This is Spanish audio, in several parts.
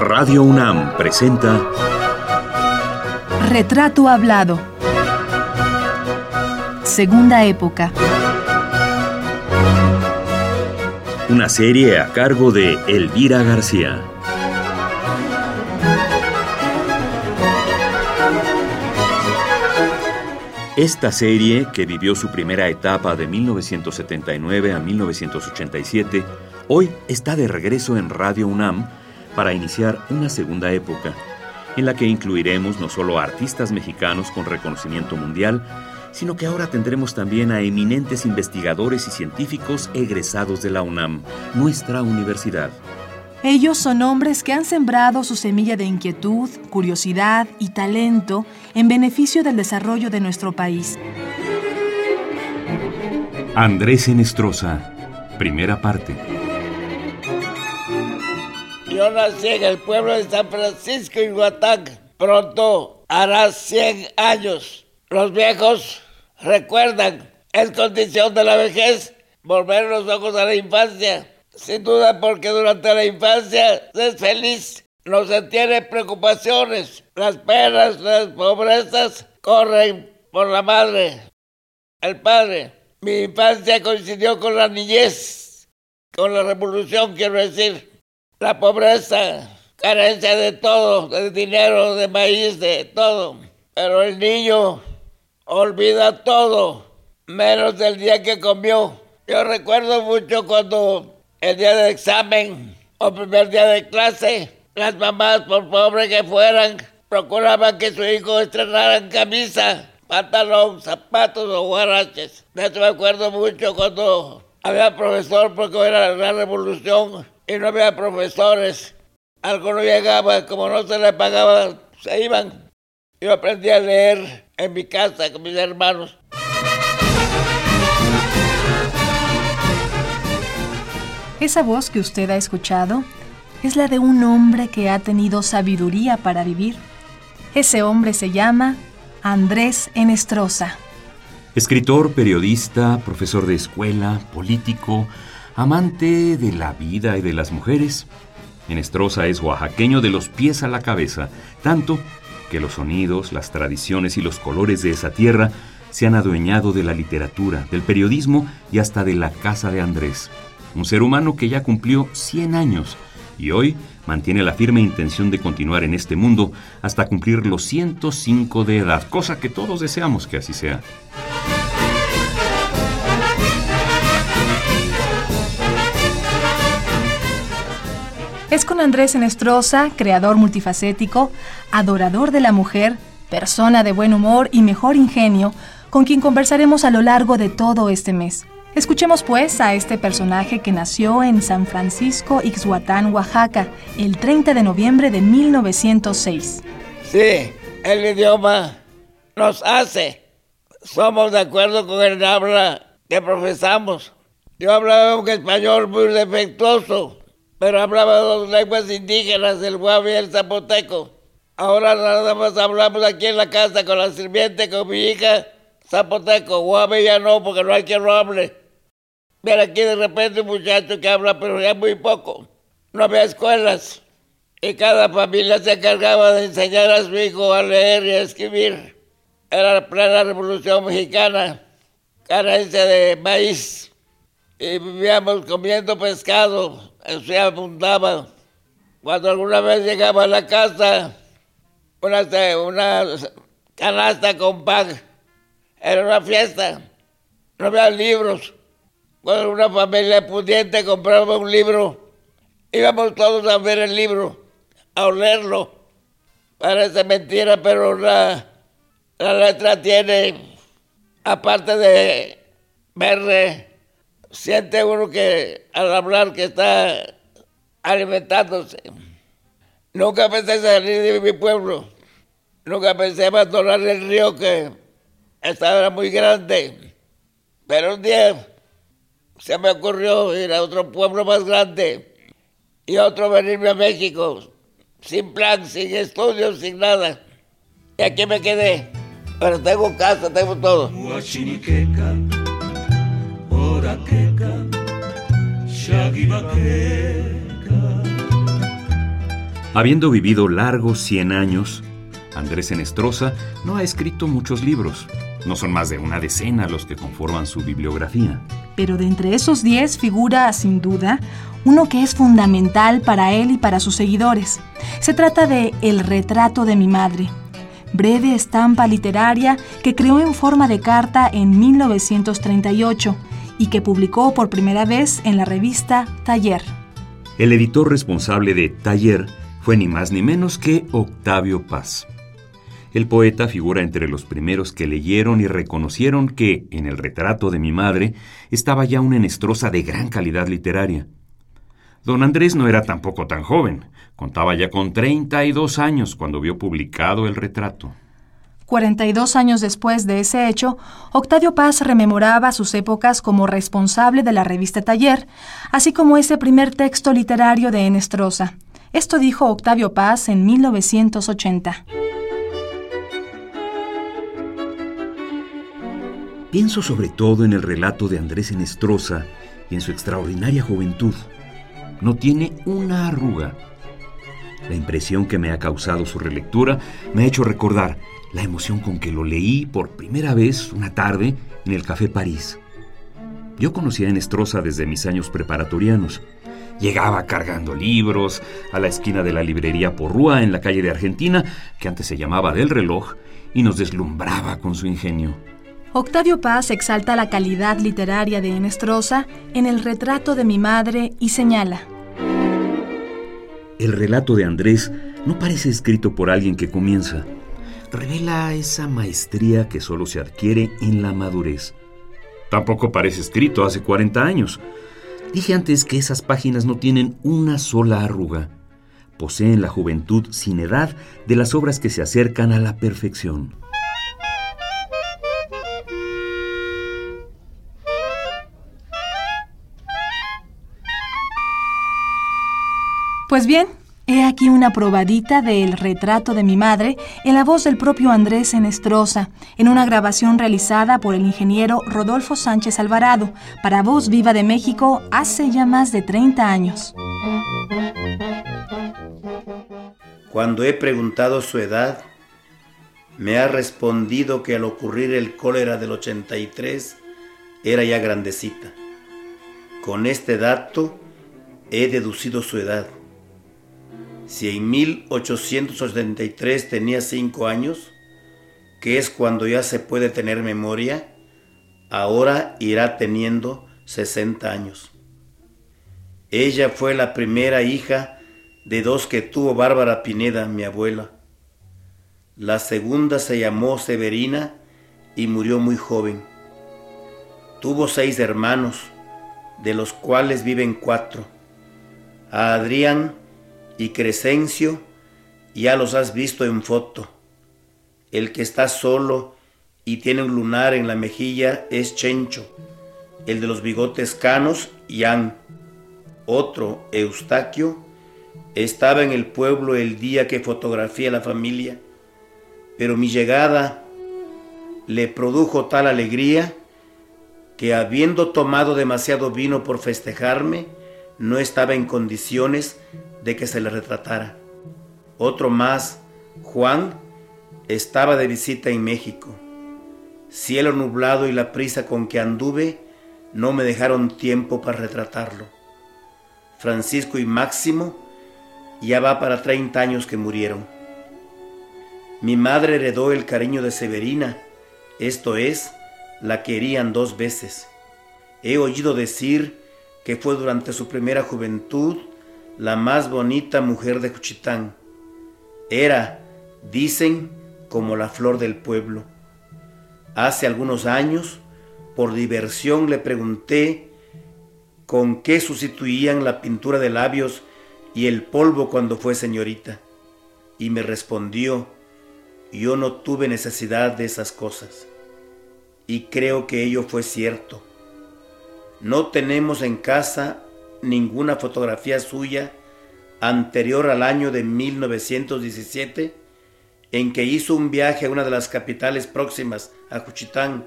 Radio UNAM presenta Retrato Hablado. Segunda época. Una serie a cargo de Elvira García. Esta serie, que vivió su primera etapa de 1979 a 1987, hoy está de regreso en Radio UNAM para iniciar una segunda época, en la que incluiremos no solo a artistas mexicanos con reconocimiento mundial, sino que ahora tendremos también a eminentes investigadores y científicos egresados de la UNAM, nuestra universidad. Ellos son hombres que han sembrado su semilla de inquietud, curiosidad y talento en beneficio del desarrollo de nuestro país. Andrés Enestrosa, primera parte. Nací en el pueblo de San Francisco, Iguatán. Pronto hará 100 años. Los viejos recuerdan, es condición de la vejez volver los ojos a la infancia sin duda porque durante la infancia se es feliz, no se tiene preocupaciones, las penas, las pobrezas corren por la madre, el padre. Mi infancia coincidió con la niñez, con la revolución, quiero decir. La pobreza, carencia de todo, de dinero, de maíz, de todo. Pero el niño olvida todo, menos del día que comió. Yo recuerdo mucho cuando el día del examen o primer día de clase, las mamás, por pobre que fueran, procuraban que su hijo estrenara camisa, pantalón, zapatos o guaraches. De eso me acuerdo mucho cuando había profesor, porque era la revolución y no había profesores. Algunos llegaban, como no se les pagaba, se iban. Yo aprendí a leer en mi casa con mis hermanos. Esa voz que usted ha escuchado es la de un hombre que ha tenido sabiduría para vivir. Ese hombre se llama Andrés Enestrosa. Escritor, periodista, profesor de escuela, político, amante de la vida y de las mujeres. Enestrosa es oaxaqueño de los pies a la cabeza, tanto que los sonidos, las tradiciones y los colores de esa tierra se han adueñado de la literatura, del periodismo y hasta de la casa de Andrés un ser humano que ya cumplió 100 años y hoy mantiene la firme intención de continuar en este mundo hasta cumplir los 105 de edad, cosa que todos deseamos que así sea. Es con Andrés Enestrosa, creador multifacético, adorador de la mujer, persona de buen humor y mejor ingenio, con quien conversaremos a lo largo de todo este mes. Escuchemos pues a este personaje que nació en San Francisco, Ixhuatán, Oaxaca, el 30 de noviembre de 1906. Sí, el idioma nos hace. Somos de acuerdo con el habla que profesamos. Yo hablaba un español muy defectuoso, pero hablaba dos lenguas indígenas, el guavi y el zapoteco. Ahora nada más hablamos aquí en la casa con la sirviente, con mi hija, zapoteco. Guave ya no, porque no hay quien lo hable. Ver aquí de repente un muchacho que habla, pero ya muy poco. No había escuelas. Y cada familia se encargaba de enseñar a su hijo a leer y a escribir. Era la plena revolución mexicana, carencia de maíz. Y vivíamos comiendo pescado, eso ya abundaba. Cuando alguna vez llegaba a la casa, una, una canasta con pan, era una fiesta. No había libros. Cuando una familia pudiente compraba un libro, íbamos todos a ver el libro, a olerlo. Parece mentira, pero la, la letra tiene, aparte de verle, siente uno que al hablar que está alimentándose. Nunca pensé salir de mi pueblo. Nunca pensé abandonar el río que estaba muy grande. Pero un día se me ocurrió ir a otro pueblo más grande y otro venirme a México, sin plan, sin estudios, sin nada. Y aquí me quedé. Pero tengo casa, tengo todo. Habiendo vivido largos 100 años, Andrés Enestrosa no ha escrito muchos libros. No son más de una decena los que conforman su bibliografía. Pero de entre esos 10 figura, sin duda, uno que es fundamental para él y para sus seguidores. Se trata de El retrato de mi madre, breve estampa literaria que creó en forma de carta en 1938 y que publicó por primera vez en la revista Taller. El editor responsable de Taller fue ni más ni menos que Octavio Paz. El poeta figura entre los primeros que leyeron y reconocieron que, en el retrato de mi madre, estaba ya una enestrosa de gran calidad literaria. Don Andrés no era tampoco tan joven, contaba ya con 32 años cuando vio publicado el retrato. 42 años después de ese hecho, Octavio Paz rememoraba sus épocas como responsable de la revista Taller, así como ese primer texto literario de Enestrosa. Esto dijo Octavio Paz en 1980. Pienso sobre todo en el relato de Andrés Enestrosa y en su extraordinaria juventud. No tiene una arruga. La impresión que me ha causado su relectura me ha hecho recordar la emoción con que lo leí por primera vez una tarde en el Café París. Yo conocía a Enestrosa desde mis años preparatorianos. Llegaba cargando libros a la esquina de la librería Porrúa en la calle de Argentina, que antes se llamaba del reloj, y nos deslumbraba con su ingenio. Octavio Paz exalta la calidad literaria de Enestrosa en el retrato de mi madre y señala. El relato de Andrés no parece escrito por alguien que comienza. Revela esa maestría que solo se adquiere en la madurez. Tampoco parece escrito hace 40 años. Dije antes que esas páginas no tienen una sola arruga. Poseen la juventud sin edad de las obras que se acercan a la perfección. Pues bien, he aquí una probadita del retrato de mi madre en la voz del propio Andrés Enestrosa, en una grabación realizada por el ingeniero Rodolfo Sánchez Alvarado para Voz Viva de México hace ya más de 30 años. Cuando he preguntado su edad, me ha respondido que al ocurrir el cólera del 83 era ya grandecita. Con este dato he deducido su edad. Si en 1883 tenía cinco años, que es cuando ya se puede tener memoria, ahora irá teniendo 60 años. Ella fue la primera hija de dos que tuvo Bárbara Pineda, mi abuela. La segunda se llamó Severina y murió muy joven. Tuvo seis hermanos, de los cuales viven cuatro. A Adrián y Crescencio ya los has visto en foto. El que está solo y tiene un lunar en la mejilla es Chencho. El de los bigotes canos, Ian. Otro, Eustaquio, estaba en el pueblo el día que fotografié a la familia, pero mi llegada le produjo tal alegría que habiendo tomado demasiado vino por festejarme, no estaba en condiciones de que se le retratara. Otro más, Juan, estaba de visita en México. Cielo nublado y la prisa con que anduve no me dejaron tiempo para retratarlo. Francisco y Máximo ya va para 30 años que murieron. Mi madre heredó el cariño de Severina, esto es, la querían dos veces. He oído decir que fue durante su primera juventud la más bonita mujer de Juchitán. Era, dicen, como la flor del pueblo. Hace algunos años, por diversión, le pregunté con qué sustituían la pintura de labios y el polvo cuando fue señorita. Y me respondió, yo no tuve necesidad de esas cosas. Y creo que ello fue cierto. No tenemos en casa ninguna fotografía suya anterior al año de 1917 en que hizo un viaje a una de las capitales próximas a Juchitán.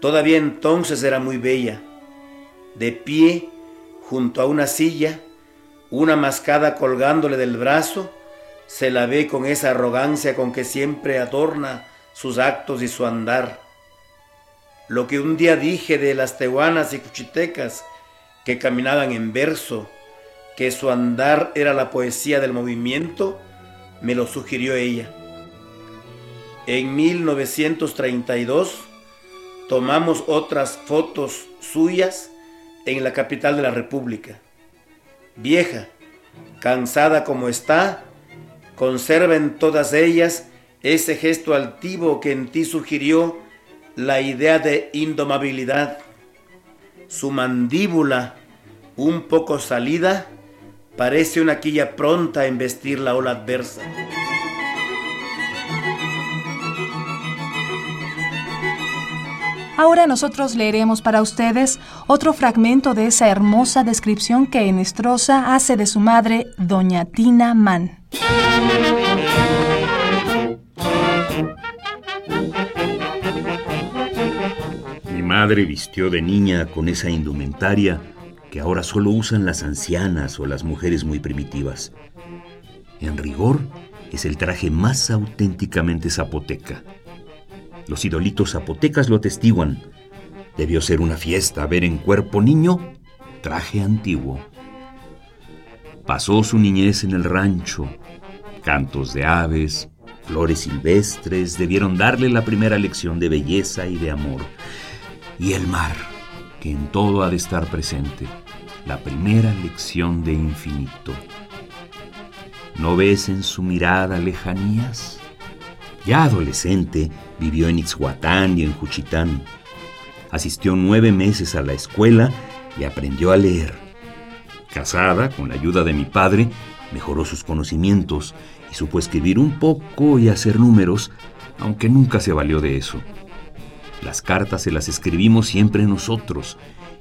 Todavía entonces era muy bella, de pie junto a una silla, una mascada colgándole del brazo, se la ve con esa arrogancia con que siempre adorna sus actos y su andar. Lo que un día dije de las tehuanas y cuchitecas que caminaban en verso, que su andar era la poesía del movimiento, me lo sugirió ella. En 1932 tomamos otras fotos suyas en la capital de la República. Vieja, cansada como está, conserva en todas ellas ese gesto altivo que en ti sugirió la idea de indomabilidad. Su mandíbula, un poco salida, parece una quilla pronta a embestir la ola adversa. Ahora nosotros leeremos para ustedes otro fragmento de esa hermosa descripción que Enestrosa hace de su madre, doña Tina Mann. Madre vistió de niña con esa indumentaria que ahora solo usan las ancianas o las mujeres muy primitivas. En rigor, es el traje más auténticamente zapoteca. Los idolitos zapotecas lo atestiguan. Debió ser una fiesta ver en cuerpo niño traje antiguo. Pasó su niñez en el rancho. Cantos de aves, flores silvestres debieron darle la primera lección de belleza y de amor. Y el mar, que en todo ha de estar presente, la primera lección de infinito. ¿No ves en su mirada lejanías? Ya adolescente, vivió en Ixhuatán y en Juchitán. Asistió nueve meses a la escuela y aprendió a leer. Casada, con la ayuda de mi padre, mejoró sus conocimientos y supo escribir un poco y hacer números, aunque nunca se valió de eso. Las cartas se las escribimos siempre nosotros,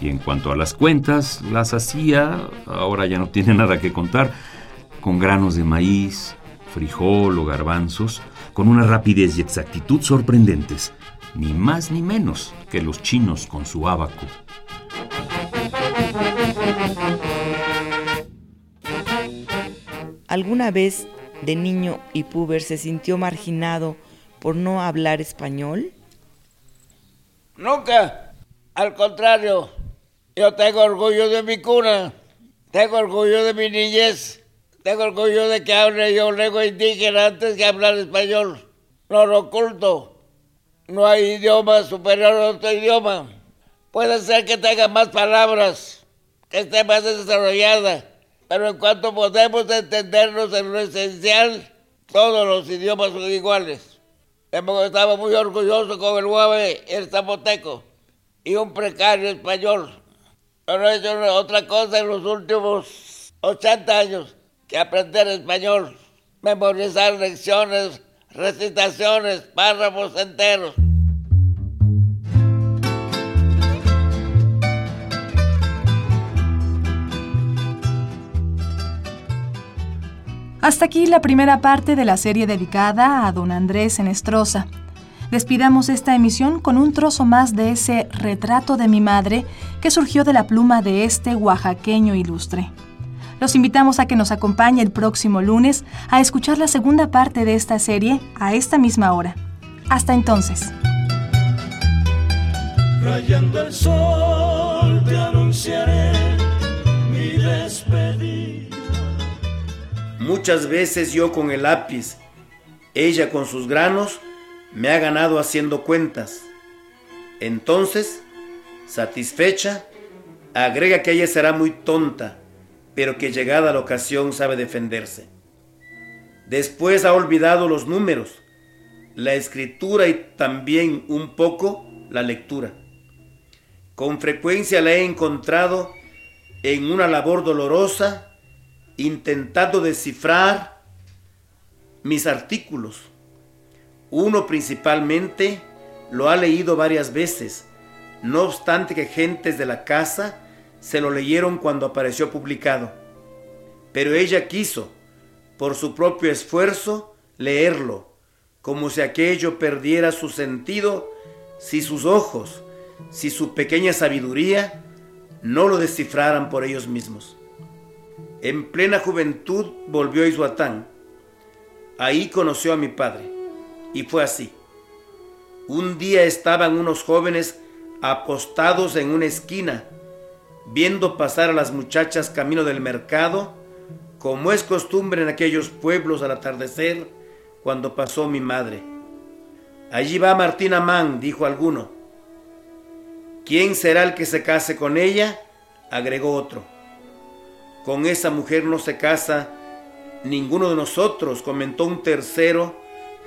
y en cuanto a las cuentas, las hacía, ahora ya no tiene nada que contar, con granos de maíz, frijol o garbanzos, con una rapidez y exactitud sorprendentes, ni más ni menos que los chinos con su abaco. ¿Alguna vez de niño y puber se sintió marginado por no hablar español? Nunca. Al contrario, yo tengo orgullo de mi cuna, tengo orgullo de mi niñez tengo orgullo de que hable yo lengua indígena antes que hablar español. No lo oculto. No hay idioma superior a otro idioma. Puede ser que tenga más palabras, que esté más desarrollada, pero en cuanto podemos entendernos en lo esencial, todos los idiomas son iguales. Hemos muy orgullosos con el y el zapoteco y un precario español. Pero he hecho otra cosa en los últimos 80 años aprender español, memorizar lecciones, recitaciones, párrafos enteros. Hasta aquí la primera parte de la serie dedicada a don Andrés Enestrosa. Despidamos esta emisión con un trozo más de ese retrato de mi madre que surgió de la pluma de este oaxaqueño ilustre. Los invitamos a que nos acompañe el próximo lunes a escuchar la segunda parte de esta serie a esta misma hora. Hasta entonces. Muchas veces yo con el lápiz, ella con sus granos, me ha ganado haciendo cuentas. Entonces, satisfecha, agrega que ella será muy tonta pero que llegada la ocasión sabe defenderse. Después ha olvidado los números, la escritura y también un poco la lectura. Con frecuencia la he encontrado en una labor dolorosa, intentando descifrar mis artículos. Uno principalmente lo ha leído varias veces, no obstante que gentes de la casa se lo leyeron cuando apareció publicado, pero ella quiso, por su propio esfuerzo, leerlo, como si aquello perdiera su sentido si sus ojos, si su pequeña sabiduría no lo descifraran por ellos mismos. En plena juventud volvió a Isuatán. Ahí conoció a mi padre. Y fue así. Un día estaban unos jóvenes apostados en una esquina, viendo pasar a las muchachas camino del mercado, como es costumbre en aquellos pueblos al atardecer, cuando pasó mi madre. Allí va Martina Mann, dijo alguno. ¿Quién será el que se case con ella? agregó otro. Con esa mujer no se casa ninguno de nosotros, comentó un tercero,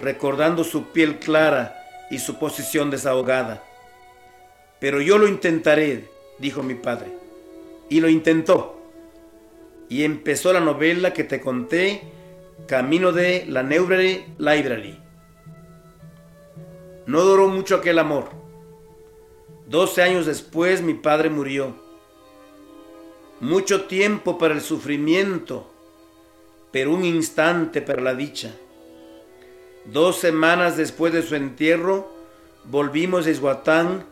recordando su piel clara y su posición desahogada. Pero yo lo intentaré, dijo mi padre. Y lo intentó. Y empezó la novela que te conté, Camino de la Newbery Library. No duró mucho aquel amor. Doce años después mi padre murió. Mucho tiempo para el sufrimiento, pero un instante para la dicha. Dos semanas después de su entierro, volvimos a Ishuatán,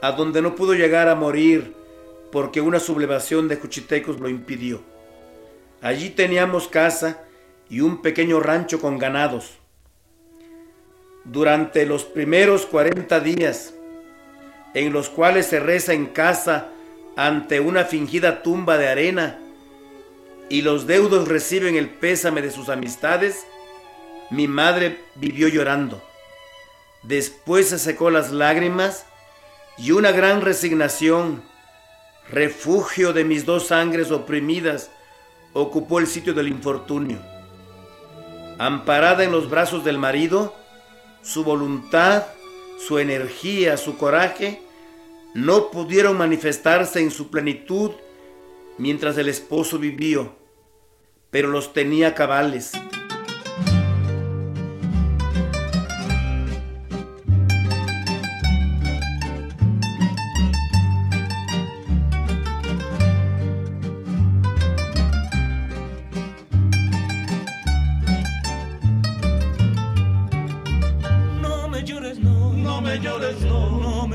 a donde no pudo llegar a morir porque una sublevación de cuchitecos lo impidió. Allí teníamos casa y un pequeño rancho con ganados. Durante los primeros 40 días, en los cuales se reza en casa ante una fingida tumba de arena y los deudos reciben el pésame de sus amistades, mi madre vivió llorando. Después se secó las lágrimas y una gran resignación, refugio de mis dos sangres oprimidas, ocupó el sitio del infortunio. Amparada en los brazos del marido, su voluntad, su energía, su coraje, no pudieron manifestarse en su plenitud mientras el esposo vivió, pero los tenía cabales.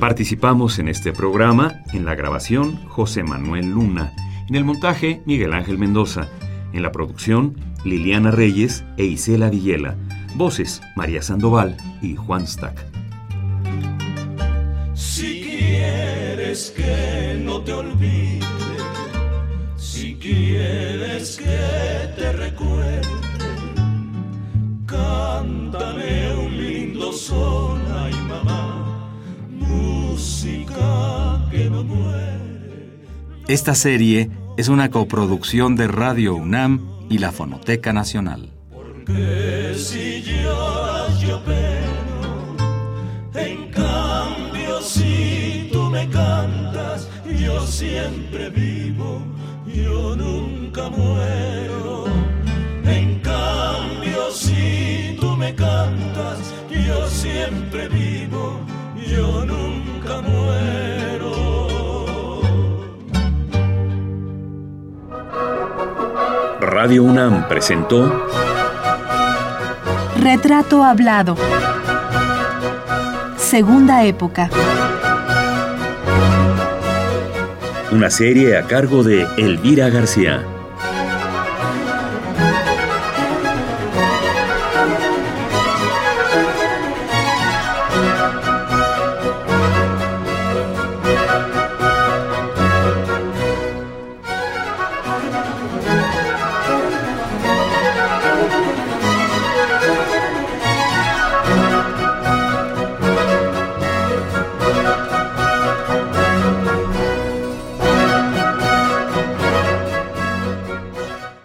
Participamos en este programa en la grabación José Manuel Luna, en el montaje Miguel Ángel Mendoza, en la producción Liliana Reyes e Isela Villela Voces, María Sandoval y Juan Stack. Si quieres que no te olvide, si quieres que te recuerde, cántame un lindo sol, ay mamá, música que no muere. Esta serie es una coproducción de Radio UNAM y la Fonoteca Nacional que si lloras yo en cambio si tú me cantas, yo siempre vivo, yo nunca muero. En cambio si tú me cantas, yo siempre vivo, yo nunca Radio UNAM presentó Retrato hablado. Segunda época. Una serie a cargo de Elvira García.